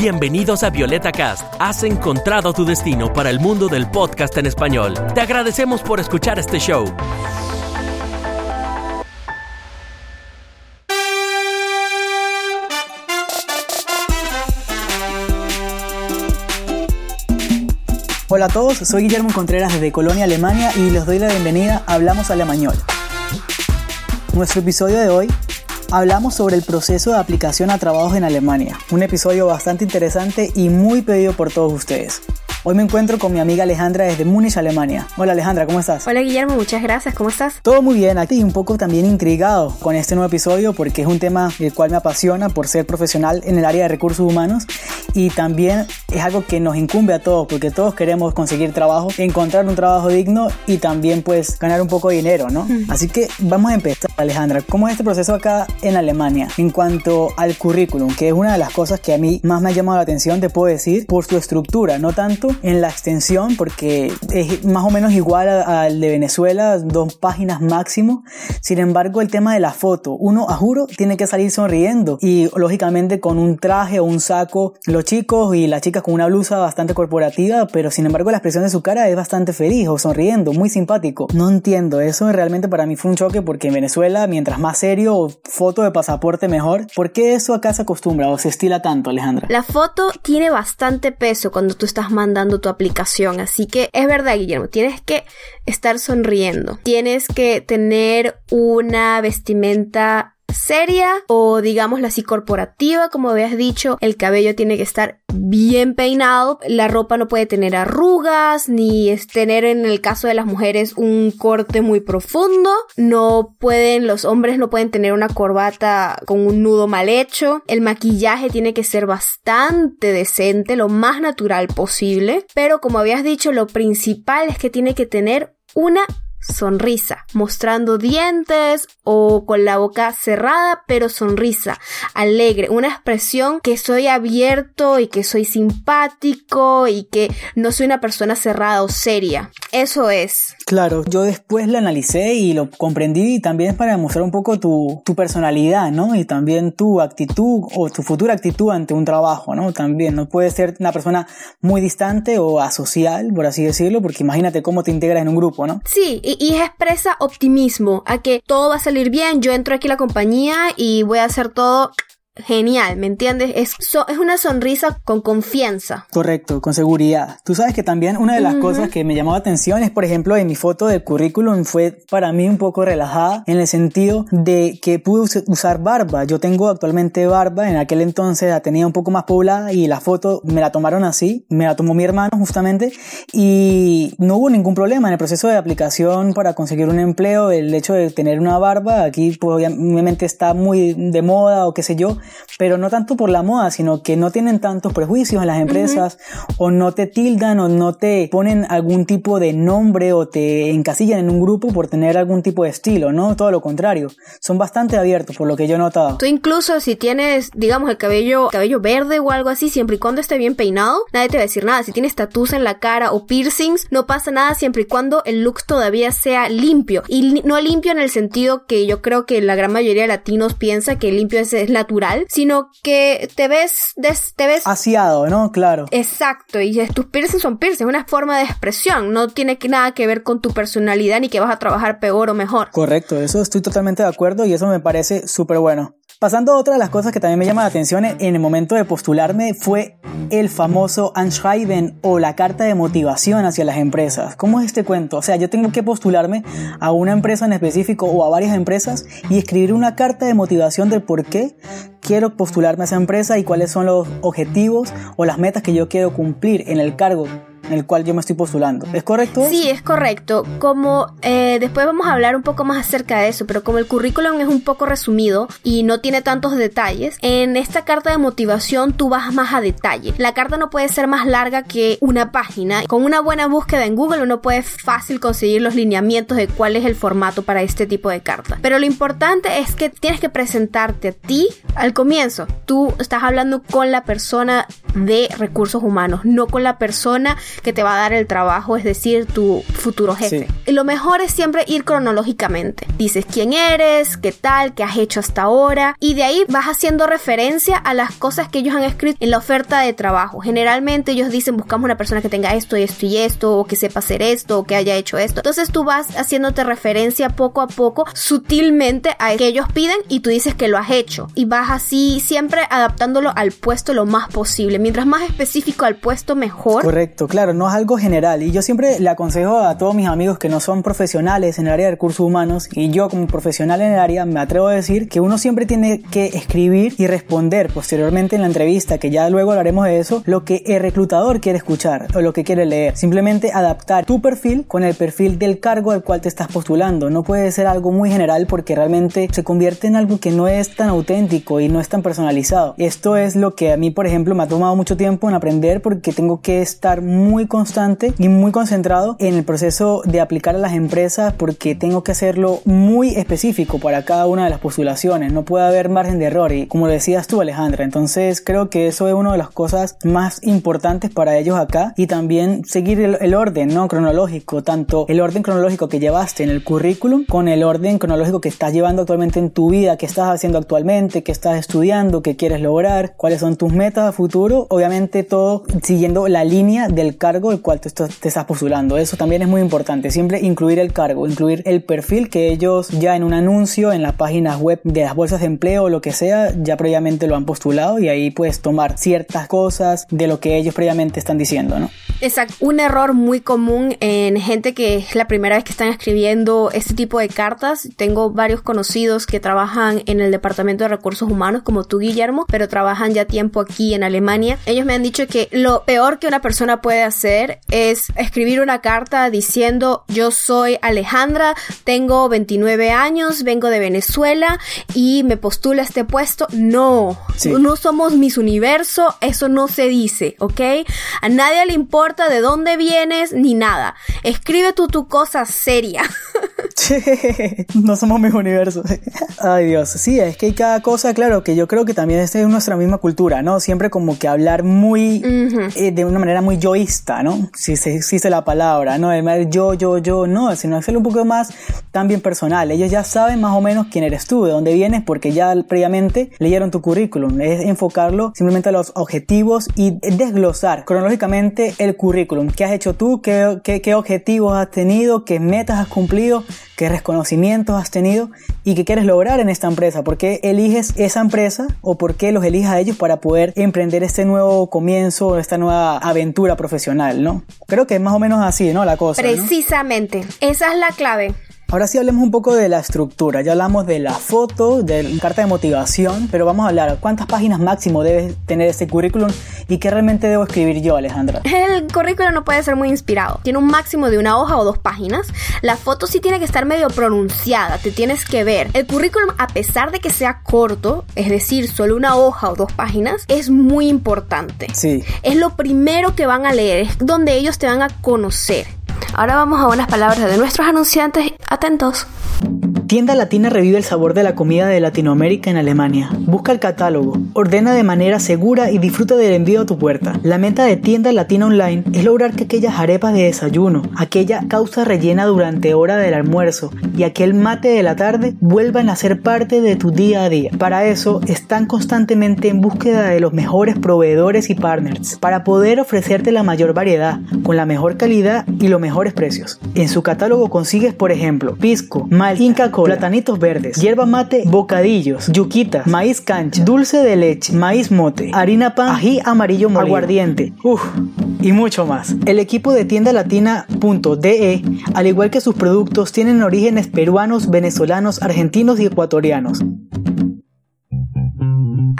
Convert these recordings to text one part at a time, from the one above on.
Bienvenidos a Violeta Cast. Has encontrado tu destino para el mundo del podcast en español. Te agradecemos por escuchar este show. Hola a todos, soy Guillermo Contreras desde Colonia, Alemania y les doy la bienvenida a Hablamos Alemañol. Nuestro episodio de hoy hablamos sobre el proceso de aplicación a trabajos en Alemania, un episodio bastante interesante y muy pedido por todos ustedes. Hoy me encuentro con mi amiga Alejandra desde Múnich, Alemania. Hola Alejandra, ¿cómo estás? Hola Guillermo, muchas gracias, ¿cómo estás? Todo muy bien, aquí un poco también intrigado con este nuevo episodio porque es un tema el cual me apasiona por ser profesional en el área de recursos humanos y también es algo que nos incumbe a todos porque todos queremos conseguir trabajo, encontrar un trabajo digno y también pues ganar un poco de dinero, ¿no? Así que vamos a empezar, Alejandra. ¿Cómo es este proceso acá en Alemania en cuanto al currículum? Que es una de las cosas que a mí más me ha llamado la atención, te puedo decir, por su estructura, no tanto en la extensión, porque es más o menos igual al de Venezuela, dos páginas máximo. Sin embargo, el tema de la foto, uno, a juro, tiene que salir sonriendo y lógicamente con un traje o un saco, los chicos y las chicas con una blusa bastante corporativa, pero sin embargo la expresión de su cara es bastante feliz o sonriendo, muy simpático. No entiendo, eso realmente para mí fue un choque porque en Venezuela, mientras más serio, foto de pasaporte mejor. ¿Por qué eso acá se acostumbra o se estila tanto, Alejandra? La foto tiene bastante peso cuando tú estás mandando tu aplicación. Así que es verdad, Guillermo, tienes que estar sonriendo. Tienes que tener una vestimenta seria o digámosla así corporativa, como habías dicho, el cabello tiene que estar bien peinado, la ropa no puede tener arrugas, ni tener en el caso de las mujeres un corte muy profundo, no pueden, los hombres no pueden tener una corbata con un nudo mal hecho, el maquillaje tiene que ser bastante decente, lo más natural posible, pero como habías dicho, lo principal es que tiene que tener una sonrisa, mostrando dientes o con la boca cerrada, pero sonrisa, alegre, una expresión que soy abierto y que soy simpático y que no soy una persona cerrada o seria. Eso es. Claro, yo después lo analicé y lo comprendí y también es para demostrar un poco tu, tu personalidad, ¿no? Y también tu actitud o tu futura actitud ante un trabajo, ¿no? También no puedes ser una persona muy distante o asocial, por así decirlo, porque imagínate cómo te integras en un grupo, ¿no? Sí, y, expresa optimismo a que todo va a salir bien, yo entro aquí a la compañía y voy a hacer todo genial, ¿me entiendes? Es, es una sonrisa con confianza. Correcto, con seguridad. Tú sabes que también una de las cosas que me llamó la atención es, por ejemplo, en mi foto de currículum fue para mí un poco relajada en el sentido de que pude usar barba. Yo tengo actualmente barba, en aquel entonces la tenía un poco más poblada y la foto me la tomaron así, me la tomó mi hermano justamente y no hubo ningún problema en el proceso de aplicación para conseguir un empleo, el hecho de tener una barba, aquí pues, obviamente está muy de moda o qué sé yo, pero no tanto por la moda, sino que no tienen tantos prejuicios en las empresas o no te tildan o no te ponen algún tipo de nombre o te encasillan en un grupo por tener algún tipo de estilo, ¿no? Todo lo contrario. Son bastante abiertos por lo que yo he notado. Tú incluso si tienes, digamos, el cabello, cabello verde o algo así, siempre y cuando esté bien peinado, nadie te va a decir nada. Si tienes tatuos en la cara o piercings, no pasa nada siempre y cuando el look todavía sea limpio. Y no limpio en el sentido que yo creo que la gran mayoría de latinos piensa que limpio es natural sino que te ves, te ves... Asiado, ¿no? Claro. Exacto, y tus piercings son piercings, es una forma de expresión, no tiene nada que ver con tu personalidad ni que vas a trabajar peor o mejor. Correcto, eso estoy totalmente de acuerdo y eso me parece súper bueno. Pasando a otra de las cosas que también me llama la atención en el momento de postularme fue el famoso Anschreiben o la carta de motivación hacia las empresas. ¿Cómo es este cuento? O sea, yo tengo que postularme a una empresa en específico o a varias empresas y escribir una carta de motivación del por qué quiero postularme a esa empresa y cuáles son los objetivos o las metas que yo quiero cumplir en el cargo en el cual yo me estoy postulando. ¿Es correcto? Sí, es correcto. Como eh, después vamos a hablar un poco más acerca de eso, pero como el currículum es un poco resumido y no tiene tantos detalles, en esta carta de motivación tú vas más a detalle. La carta no puede ser más larga que una página. Con una buena búsqueda en Google uno puede fácil conseguir los lineamientos de cuál es el formato para este tipo de carta. Pero lo importante es que tienes que presentarte a ti al comienzo. Tú estás hablando con la persona de recursos humanos, no con la persona que te va a dar el trabajo, es decir, tu futuro jefe. Y lo mejor es siempre ir cronológicamente. Dices quién eres, qué tal, qué has hecho hasta ahora y de ahí vas haciendo referencia a las cosas que ellos han escrito en la oferta de trabajo. Generalmente ellos dicen buscamos una persona que tenga esto y esto y esto o que sepa hacer esto o que haya hecho esto. Entonces tú vas haciéndote referencia poco a poco sutilmente a que ellos piden y tú dices que lo has hecho y vas así siempre adaptándolo al puesto lo más posible. Mientras más específico al puesto mejor. Correcto, claro, no es algo general y yo siempre le aconsejo a todos mis amigos que no son profesionales en el área de recursos humanos y yo como profesional en el área me atrevo a decir que uno siempre tiene que escribir y responder posteriormente en la entrevista, que ya luego hablaremos de eso, lo que el reclutador quiere escuchar o lo que quiere leer. Simplemente adaptar tu perfil con el perfil del cargo al cual te estás postulando. No puede ser algo muy general porque realmente se convierte en algo que no es tan auténtico y no es tan personalizado. Esto es lo que a mí, por ejemplo, me ha tomado mucho tiempo en aprender porque tengo que estar muy constante y muy concentrado en el proceso de aplicar a las empresas porque tengo que hacerlo muy específico para cada una de las postulaciones. No puede haber margen de error y como decías tú Alejandra, entonces creo que eso es una de las cosas más importantes para ellos acá y también seguir el, orden no cronológico, tanto el orden cronológico que llevaste en el currículum con el orden cronológico que estás llevando actualmente en tu vida, que estás haciendo actualmente, que estás estudiando, que quieres lograr, cuáles son tus metas a futuro, obviamente todo siguiendo la línea del cargo el cual te estás postulando. Eso también es muy importante, siempre incluir el cargo, incluir el perfil que ellos ya en un anuncio en las páginas web de las bolsas de empleo o lo que sea ya previamente lo han postulado y ahí puedes tomar ciertas cosas de lo que ellos previamente están diciendo, ¿no? Exacto. Un error muy común en gente que es la primera vez que están escribiendo este tipo de cartas. Tengo varios conocidos que trabajan en el Departamento de Recursos Humanos, como tú, Guillermo, pero trabajan ya tiempo aquí en Alemania. Ellos me han dicho que lo peor que una persona puede hacer es escribir una carta diciendo yo soy Alejandra, tengo 29 años, vengo de Venezuela y me postula este puesto. No, no somos Miss Universo, eso no se dice, ¿ok? A nadie le importa de dónde vienes ni nada. Escribe tú tu cosa seria. no somos Miss Universo. Ay Dios, sí, es que hay cada cosa, claro, que yo creo que también es nuestra misma cultura, ¿no? Siempre como que hablar muy, eh, de una manera muy yoísta, ¿no? Si se existe la palabra, ¿no? El yo, yo, yo, no, sino hacerlo un poco más también personal. Ellos ya saben más o menos quién eres tú, de dónde vienes, porque ya previamente leyeron tu currículum. Es enfocarlo simplemente a los objetivos y desglosar cronológicamente el currículum. ¿Qué has hecho tú? ¿Qué, qué, qué objetivos has tenido? ¿Qué metas has cumplido? ¿Qué reconocimientos has tenido? ¿Y qué quieres lograr en esta empresa? ¿Por qué eliges esa empresa o por qué los eliges a ellos para poder emprender este nuevo comienzo, esta nueva aventura profesional, ¿no? Creo que es más o menos así, ¿no? La cosa. Precisamente. Esa es la clave. Ahora sí hablemos un poco de la estructura. Ya hablamos de la foto, de la carta de motivación, pero vamos a hablar cuántas páginas máximo debe tener este currículum y qué realmente debo escribir yo, Alejandra. El currículum no puede ser muy inspirado. Tiene un máximo de una hoja o dos páginas. La foto sí tiene que estar medio pronunciada, te tienes que ver. El currículum, a pesar de que sea corto, es decir, solo una hoja o dos páginas, es muy importante. Sí. Es lo primero que van a leer, es donde ellos te van a conocer. Ahora vamos a unas palabras de nuestros anunciantes. Atentos. Tienda Latina revive el sabor de la comida de Latinoamérica en Alemania. Busca el catálogo, ordena de manera segura y disfruta del envío a tu puerta. La meta de Tienda Latina Online es lograr que aquellas arepas de desayuno, aquella causa rellena durante hora del almuerzo y aquel mate de la tarde vuelvan a ser parte de tu día a día. Para eso están constantemente en búsqueda de los mejores proveedores y partners para poder ofrecerte la mayor variedad, con la mejor calidad y los mejores precios. En su catálogo consigues, por ejemplo, pisco, mal, inca platanitos verdes, hierba mate, bocadillos, yuquitas, maíz cancha, dulce de leche, maíz mote, harina pan, ají amarillo molido, aguardiente, uff, y mucho más. El equipo de tienda latina.de, al igual que sus productos, tienen orígenes peruanos, venezolanos, argentinos y ecuatorianos.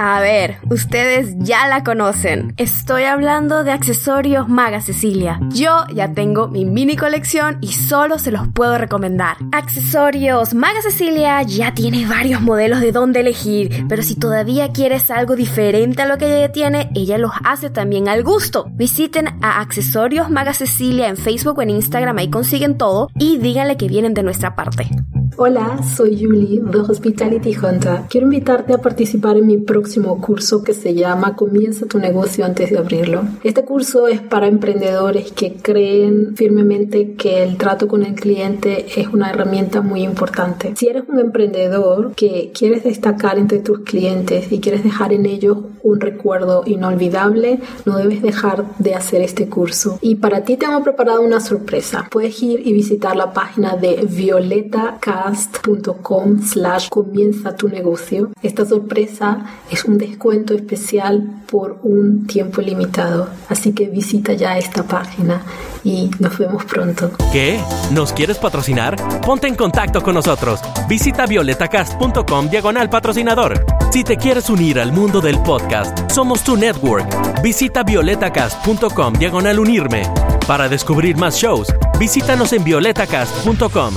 A ver, ustedes ya la conocen. Estoy hablando de accesorios Maga Cecilia. Yo ya tengo mi mini colección y solo se los puedo recomendar. Accesorios Maga Cecilia ya tiene varios modelos de dónde elegir, pero si todavía quieres algo diferente a lo que ella tiene, ella los hace también al gusto. Visiten a Accesorios Maga Cecilia en Facebook o en Instagram, ahí consiguen todo y díganle que vienen de nuestra parte. Hola, soy Julie de Hospitality Hunter. Quiero invitarte a participar en mi próximo curso que se llama Comienza tu negocio antes de abrirlo. Este curso es para emprendedores que creen firmemente que el trato con el cliente es una herramienta muy importante. Si eres un emprendedor que quieres destacar entre tus clientes y quieres dejar en ellos un recuerdo inolvidable, no debes dejar de hacer este curso. Y para ti tengo preparado una sorpresa. Puedes ir y visitar la página de Violeta cast.com slash comienza tu negocio. Esta sorpresa es un descuento especial por un tiempo limitado. Así que visita ya esta página y nos vemos pronto. ¿Qué? ¿Nos quieres patrocinar? Ponte en contacto con nosotros. Visita violetacast.com diagonal patrocinador. Si te quieres unir al mundo del podcast, somos tu network. Visita violetacast.com diagonal unirme. Para descubrir más shows, visítanos en violetacast.com.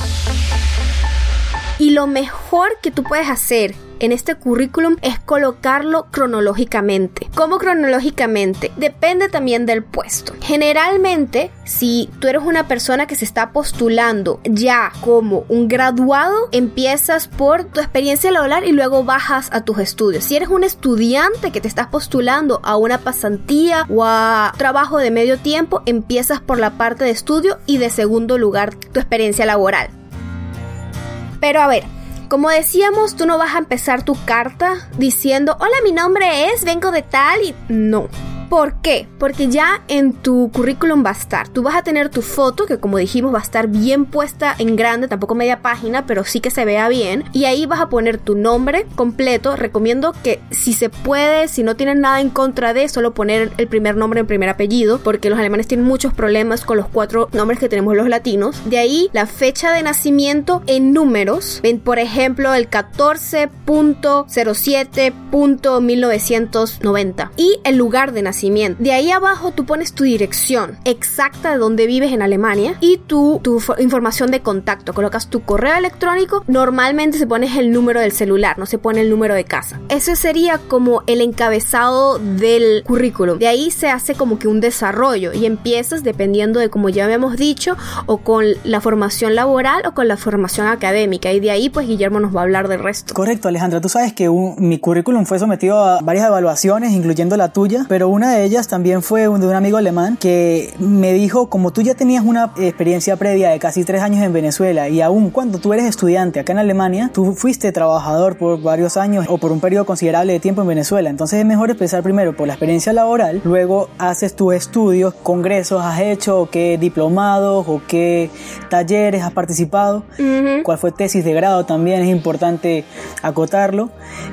Y lo mejor que tú puedes hacer en este currículum es colocarlo cronológicamente. ¿Cómo cronológicamente? Depende también del puesto. Generalmente, si tú eres una persona que se está postulando ya como un graduado, empiezas por tu experiencia laboral y luego bajas a tus estudios. Si eres un estudiante que te estás postulando a una pasantía o a trabajo de medio tiempo, empiezas por la parte de estudio y de segundo lugar tu experiencia laboral. Pero a ver, como decíamos, tú no vas a empezar tu carta diciendo, hola, mi nombre es, vengo de tal y no. ¿Por qué? Porque ya en tu currículum va a estar. Tú vas a tener tu foto, que como dijimos va a estar bien puesta en grande, tampoco media página, pero sí que se vea bien. Y ahí vas a poner tu nombre completo. Recomiendo que si se puede, si no tienes nada en contra de, solo poner el primer nombre en primer apellido, porque los alemanes tienen muchos problemas con los cuatro nombres que tenemos los latinos. De ahí la fecha de nacimiento en números. Por ejemplo, el 14.07.1990. Y el lugar de nacimiento de ahí abajo tú pones tu dirección exacta de donde vives en Alemania y tu, tu información de contacto. Colocas tu correo electrónico. Normalmente se pones el número del celular, no se pone el número de casa. Ese sería como el encabezado del currículum. De ahí se hace como que un desarrollo y empiezas dependiendo de como ya habíamos dicho o con la formación laboral o con la formación académica y de ahí pues Guillermo nos va a hablar del resto. Correcto, Alejandra. Tú sabes que mi currículum fue sometido a varias evaluaciones, incluyendo la tuya, pero una de ellas también fue de un amigo alemán que me dijo, como tú ya tenías una experiencia previa de casi tres años en Venezuela y aún cuando tú eres estudiante acá en Alemania, tú fuiste trabajador por varios años o por un periodo considerable de tiempo en Venezuela. Entonces es mejor empezar primero por la experiencia laboral, luego haces tus estudios, congresos has hecho, qué diplomados o qué talleres has participado, cuál fue tesis de grado también es importante acotarlo.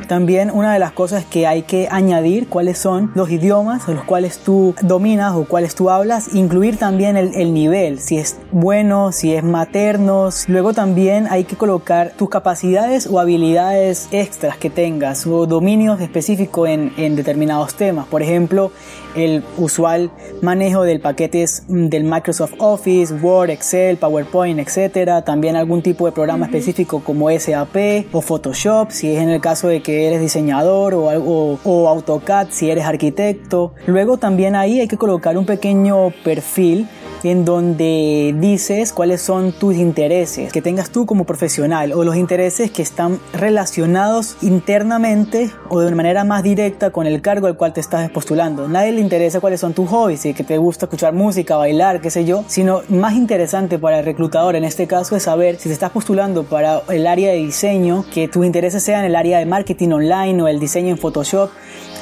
También una de las cosas que hay que añadir, cuáles son los idiomas, los cuales tú dominas o cuáles tú hablas, incluir también el, nivel, si es bueno, si es materno. Luego también hay que colocar tus capacidades o habilidades extras que tengas o dominios específicos en, en determinados temas. Por ejemplo, el usual manejo del paquetes mm, del Microsoft Office, Word, Excel, PowerPoint, etcétera. También algún tipo de programa específico como SAP o Photoshop, si es en el caso de que eres diseñador o, algo, o AutoCAD si eres arquitecto. Luego también ahí hay que colocar un pequeño perfil en donde dices cuáles son tus intereses que tengas tú como profesional o los intereses que están relacionados internamente o de una manera más directa con el cargo al cual te estás postulando. Nadie le interesa cuáles son tus hobbies, que te gusta escuchar música, bailar, qué sé yo, sino más interesante para el reclutador en este caso es saber si te estás postulando para el área de diseño, que tus intereses sean el área de marketing online o el diseño en Photoshop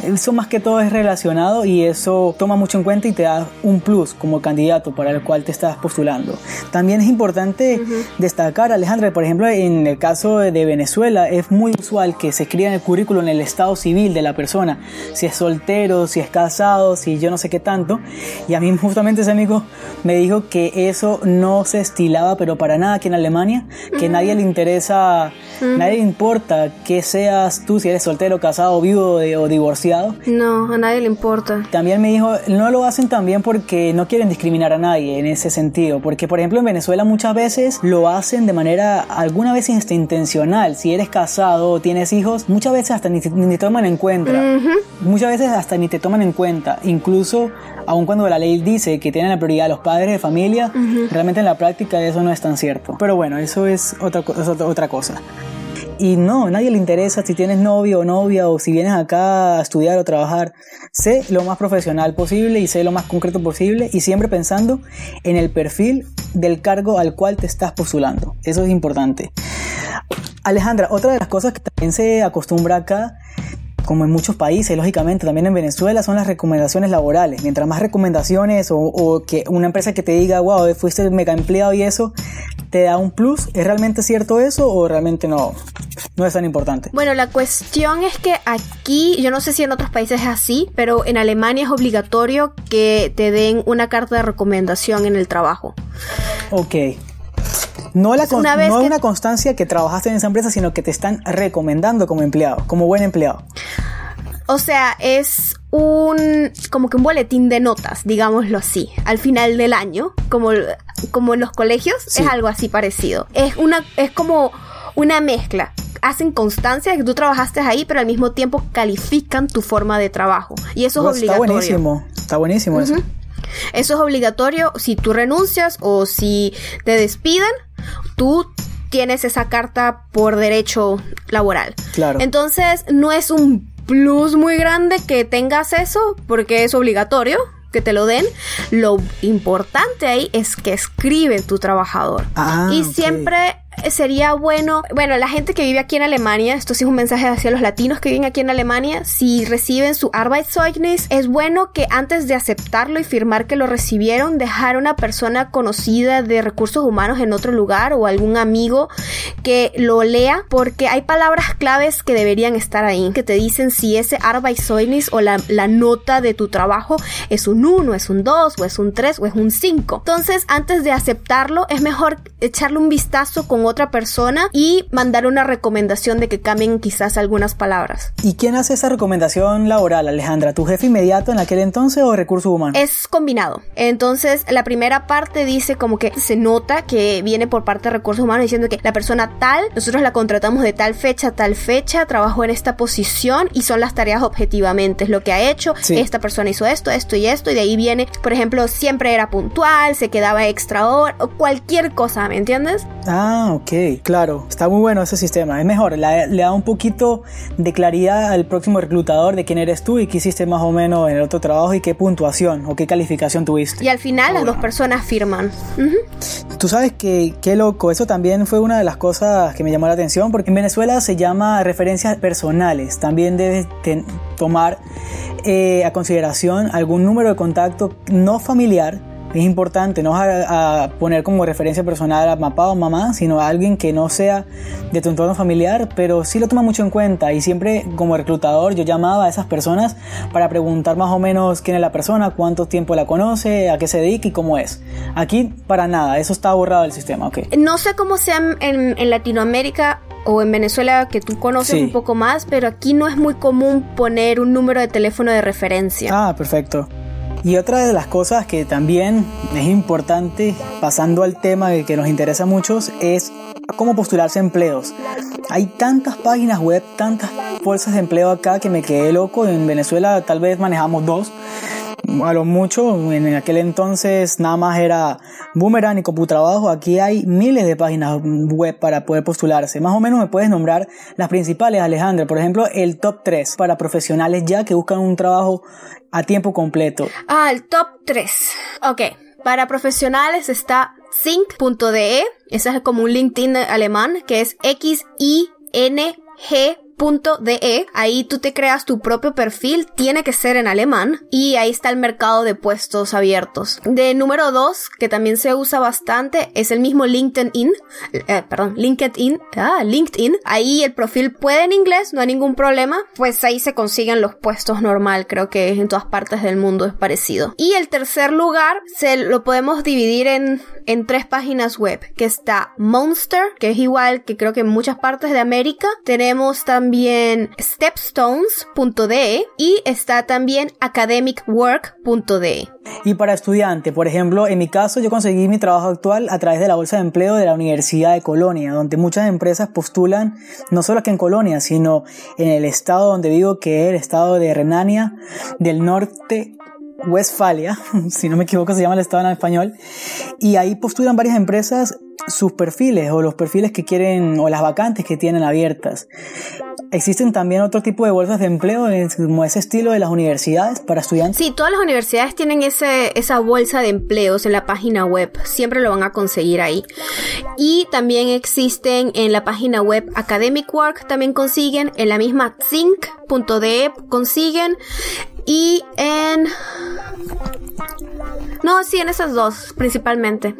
eso más que todo es relacionado y eso toma mucho en cuenta y te da un plus como candidato para el cual te estás postulando. También es importante destacar, Alejandra, por ejemplo, en el caso de Venezuela es muy usual que se escriba en el currículum en el estado civil de la persona, si es soltero, si es casado, si yo no sé qué tanto. Y a mí justamente ese amigo me dijo que eso no se estilaba, pero para nada aquí en Alemania, que nadie le interesa, nadie le importa que seas tú, si eres soltero, casado, viudo o divorciado demasiado. No, a nadie le importa. También me dijo, no lo hacen también porque no quieren discriminar a nadie en ese sentido. Porque, por ejemplo, en Venezuela muchas veces lo hacen de manera, alguna vez intencional. Si eres casado o tienes hijos, muchas veces hasta ni te, toman en cuenta. Muchas veces hasta ni te toman en cuenta. Incluso, aun cuando la ley dice que tienen la prioridad los padres de familia, realmente en la práctica eso no es tan cierto. Pero bueno, eso es otra, es otra cosa. Y no, a nadie le interesa si tienes novio o novia o si vienes acá a estudiar o trabajar. Sé lo más profesional posible y sé lo más concreto posible y siempre pensando en el perfil del cargo al cual te estás postulando. Eso es importante. Alejandra, otra de las cosas que también se acostumbra acá como en muchos países, lógicamente, también en Venezuela, son las recomendaciones laborales. Mientras más recomendaciones o, que una empresa que te diga, wow, fuiste mega empleado y eso, te da un plus. ¿Es realmente cierto eso o realmente no, no es tan importante? Bueno, la cuestión es que aquí, yo no sé si en otros países es así, pero en Alemania es obligatorio que te den una carta de recomendación en el trabajo. Ok. No, la una no es una constancia que trabajaste en esa empresa, sino que te están recomendando como empleado, como buen empleado. O sea, es un como que un boletín de notas, digámoslo así, al final del año, como, como en los colegios, es algo así parecido. Es una es como una mezcla. Hacen constancia de que tú trabajaste ahí, pero al mismo tiempo califican tu forma de trabajo. Y eso es obligatorio. Está buenísimo, está buenísimo eso. Eso es obligatorio si tú renuncias o si te despiden, tú tienes esa carta por derecho laboral. Claro. Entonces, no es un plus muy grande que tengas eso porque es obligatorio que te lo den. Lo importante ahí es que escribe tu trabajador. Ah, y siempre sería bueno, bueno, la gente que vive aquí en Alemania, esto sí es un mensaje hacia los latinos que viven aquí en Alemania, si reciben su Arbeitszeugnis, es bueno que antes de aceptarlo y firmar que lo recibieron, dejar una persona conocida de recursos humanos en otro lugar o algún amigo que lo lea, porque hay palabras claves que deberían estar ahí, que te dicen si ese Arbeitszeugnis o la, nota de tu trabajo es un 1, es un 2, o es un 3, o es un 5. Entonces, antes de aceptarlo, es mejor echarle un vistazo con otra persona y mandar una recomendación de que cambien quizás algunas palabras. ¿Y quién hace esa recomendación laboral, Alejandra? ¿Tu jefe inmediato en aquel entonces o recursos humanos? Es combinado. Entonces, la primera parte dice como que se nota que viene por parte de recursos humanos diciendo que la persona tal, nosotros la contratamos de tal fecha tal fecha, trabajó en esta posición y son las tareas objetivamente, es lo que ha hecho, esta persona hizo esto, esto y esto, y de ahí viene, por ejemplo, siempre era puntual, se quedaba extra hora, o cualquier cosa, ¿me entiendes? Ah, Ok, claro, está muy bueno ese sistema. Es mejor, le, da un poquito de claridad al próximo reclutador de quién eres tú y qué hiciste más o menos en el otro trabajo y qué puntuación o qué calificación tuviste. Y al final las dos personas firman. Tú sabes que qué loco, eso también fue una de las cosas que me llamó la atención porque en Venezuela se llama referencias personales. También debes tomar eh, a consideración algún número de contacto no familiar es importante no a, poner como referencia personal a papá o mamá, sino a alguien que no sea de tu entorno familiar, pero sí lo toma mucho en cuenta y siempre como reclutador yo llamaba a esas personas para preguntar más o menos quién es la persona, cuánto tiempo la conoce, a qué se dedica y cómo es. Aquí para nada, eso está borrado del sistema, ok. No sé cómo sea en, en Latinoamérica o en Venezuela que tú conoces un poco más, pero aquí no es muy común poner un número de teléfono de referencia. Ah, perfecto. Y otra de las cosas que también es importante, pasando al tema que nos interesa a muchos, es cómo postularse empleos. Hay tantas páginas web, tantas bolsas de empleo acá que me quedé loco. En Venezuela tal vez manejamos dos a lo mucho, en aquel entonces nada más era Boomerang y Computrabajo. Aquí hay miles de páginas web para poder postularse. Más o menos me puedes nombrar las principales, Alejandra. Por ejemplo, el top 3 para profesionales ya que buscan un trabajo a tiempo completo. Ah, el top 3. Ok. Para profesionales está sync.de. Ese es como un LinkedIn alemán que es X-I-N-G .de, ahí tú te creas tu propio perfil, tiene que ser en alemán y ahí está el mercado de puestos abiertos. De número 2, que también se usa bastante, es el mismo LinkedIn, eh, perdón, LinkedIn, ah, LinkedIn. Ahí el perfil puede en inglés, no hay ningún problema, pues ahí se consiguen los puestos normal, creo que en todas partes del mundo es parecido. Y el tercer lugar se lo podemos dividir en, en tres páginas web, que está Monster, que es igual que creo que en muchas partes de América. Tenemos también también stepstones.de y está también academicwork.de. Y para estudiante, por ejemplo, en mi caso yo conseguí mi trabajo actual a través de la Bolsa de Empleo de la Universidad de Colonia, donde muchas empresas postulan, no solo aquí en Colonia, sino en el estado donde vivo, que es el estado de Renania del Norte Westfalia, si no me equivoco se llama el estado en español, y ahí postulan varias empresas sus perfiles o los perfiles que quieren o las vacantes que tienen abiertas. Existen también otro tipo de bolsas de empleo como ese estilo de las universidades para estudiantes. Sí, todas las universidades tienen ese, esa bolsa de empleos en la página web. Siempre lo van a conseguir ahí. Y también existen en la página web Academic Work, también consiguen. En la misma zinc.de consiguen. Y en... No, sí, en esas dos principalmente.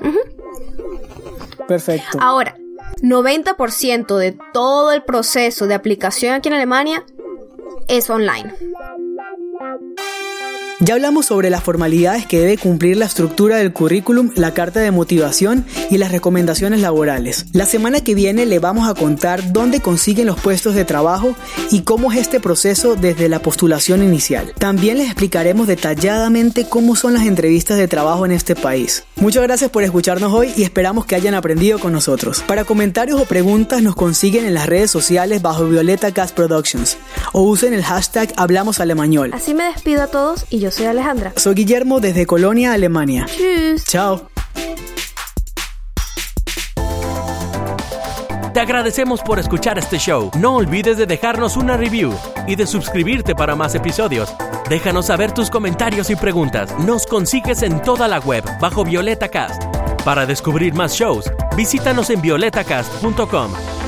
Perfecto. Ahora, 90% de todo el proceso de aplicación aquí en Alemania es online. Ya hablamos sobre las formalidades que debe cumplir la estructura del currículum, la carta de motivación y las recomendaciones laborales. La semana que viene le vamos a contar dónde consiguen los puestos de trabajo y cómo es este proceso desde la postulación inicial. También les explicaremos detalladamente cómo son las entrevistas de trabajo en este país. Muchas gracias por escucharnos hoy y esperamos que hayan aprendido con nosotros. Para comentarios o preguntas nos consiguen en las redes sociales bajo Violeta Cast Productions o usen el hashtag Hablamos Alemañol. Así me despido a todos y yo soy Alejandra. Soy Guillermo desde Colonia, Alemania. Tschüss. Chao. Te agradecemos por escuchar este show. No olvides de dejarnos una review y de suscribirte para más episodios. Déjanos saber tus comentarios y preguntas. Nos consigues en toda la web bajo Violeta Cast. Para descubrir más shows, visítanos en violetacast.com.